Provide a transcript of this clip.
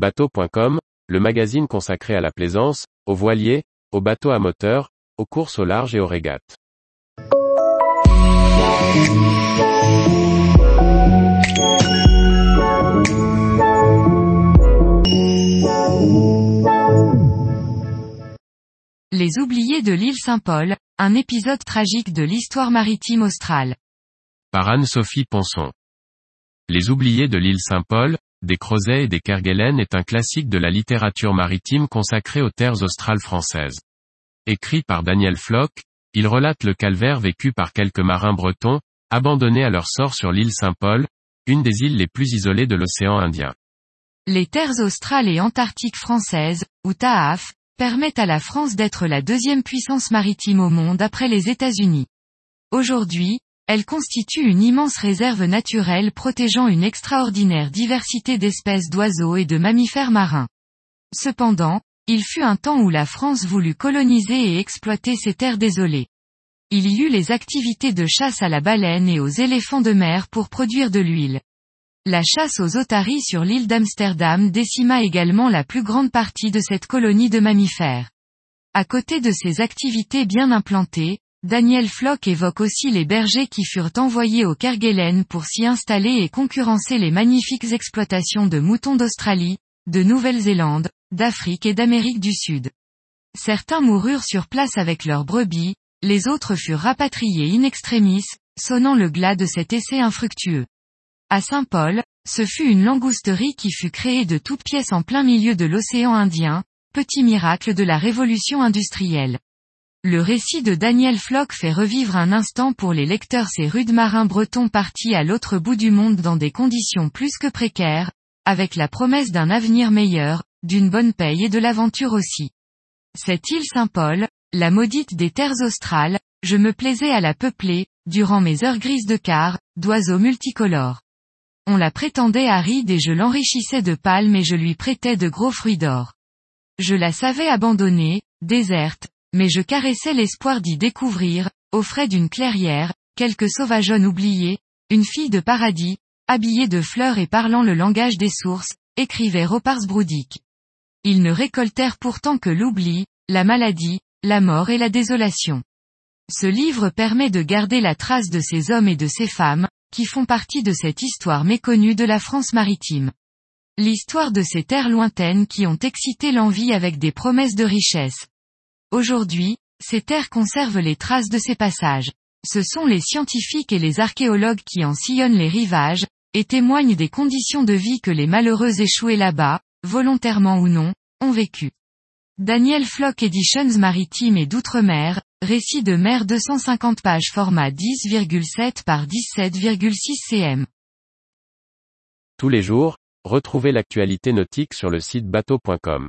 Bateau.com, le magazine consacré à la plaisance, aux voiliers, aux bateaux à moteur, aux courses au large et aux régates. Les oubliés de l'île Saint-Paul, un épisode tragique de l'histoire maritime australe. Par Anne-Sophie Ponson. Les oubliés de l'île Saint-Paul, des Crozet et des Kerguelen est un classique de la littérature maritime consacrée aux terres australes françaises. Écrit par Daniel Flock, il relate le calvaire vécu par quelques marins bretons, abandonnés à leur sort sur l'île Saint-Paul, une des îles les plus isolées de l'océan Indien. Les terres australes et antarctiques françaises, ou TAAF, permettent à la France d'être la deuxième puissance maritime au monde après les États-Unis. Aujourd'hui, elle constitue une immense réserve naturelle protégeant une extraordinaire diversité d'espèces d'oiseaux et de mammifères marins. Cependant, il fut un temps où la France voulut coloniser et exploiter ces terres désolées. Il y eut les activités de chasse à la baleine et aux éléphants de mer pour produire de l'huile. La chasse aux otaries sur l'île d'Amsterdam décima également la plus grande partie de cette colonie de mammifères. À côté de ces activités bien implantées, Daniel Flock évoque aussi les bergers qui furent envoyés au Kerguelen pour s'y installer et concurrencer les magnifiques exploitations de moutons d'Australie, de Nouvelle-Zélande, d'Afrique et d'Amérique du Sud. Certains moururent sur place avec leurs brebis, les autres furent rapatriés in extremis, sonnant le glas de cet essai infructueux. À Saint-Paul, ce fut une langousterie qui fut créée de toutes pièces en plein milieu de l'océan Indien, petit miracle de la révolution industrielle. Le récit de Daniel Flock fait revivre un instant pour les lecteurs ces rudes marins bretons partis à l'autre bout du monde dans des conditions plus que précaires, avec la promesse d'un avenir meilleur, d'une bonne paye et de l'aventure aussi. Cette île Saint-Paul, la maudite des terres australes, je me plaisais à la peupler, durant mes heures grises de quart, d'oiseaux multicolores. On la prétendait aride et je l'enrichissais de palmes et je lui prêtais de gros fruits d'or. Je la savais abandonnée, déserte, mais je caressais l'espoir d'y découvrir, au frais d'une clairière, quelques sauvageonnes oubliées, une fille de paradis, habillée de fleurs et parlant le langage des sources, écrivait Ropars Broudic. Ils ne récoltèrent pourtant que l'oubli, la maladie, la mort et la désolation. Ce livre permet de garder la trace de ces hommes et de ces femmes, qui font partie de cette histoire méconnue de la France maritime. L'histoire de ces terres lointaines qui ont excité l'envie avec des promesses de richesse. Aujourd'hui, ces terres conservent les traces de ces passages. Ce sont les scientifiques et les archéologues qui en sillonnent les rivages, et témoignent des conditions de vie que les malheureux échoués là-bas, volontairement ou non, ont vécu. Daniel Flock Editions Maritime et d'Outre-mer, récit de mer 250 pages format 10,7 par 17,6 cm. Tous les jours, retrouvez l'actualité nautique sur le site bateau.com.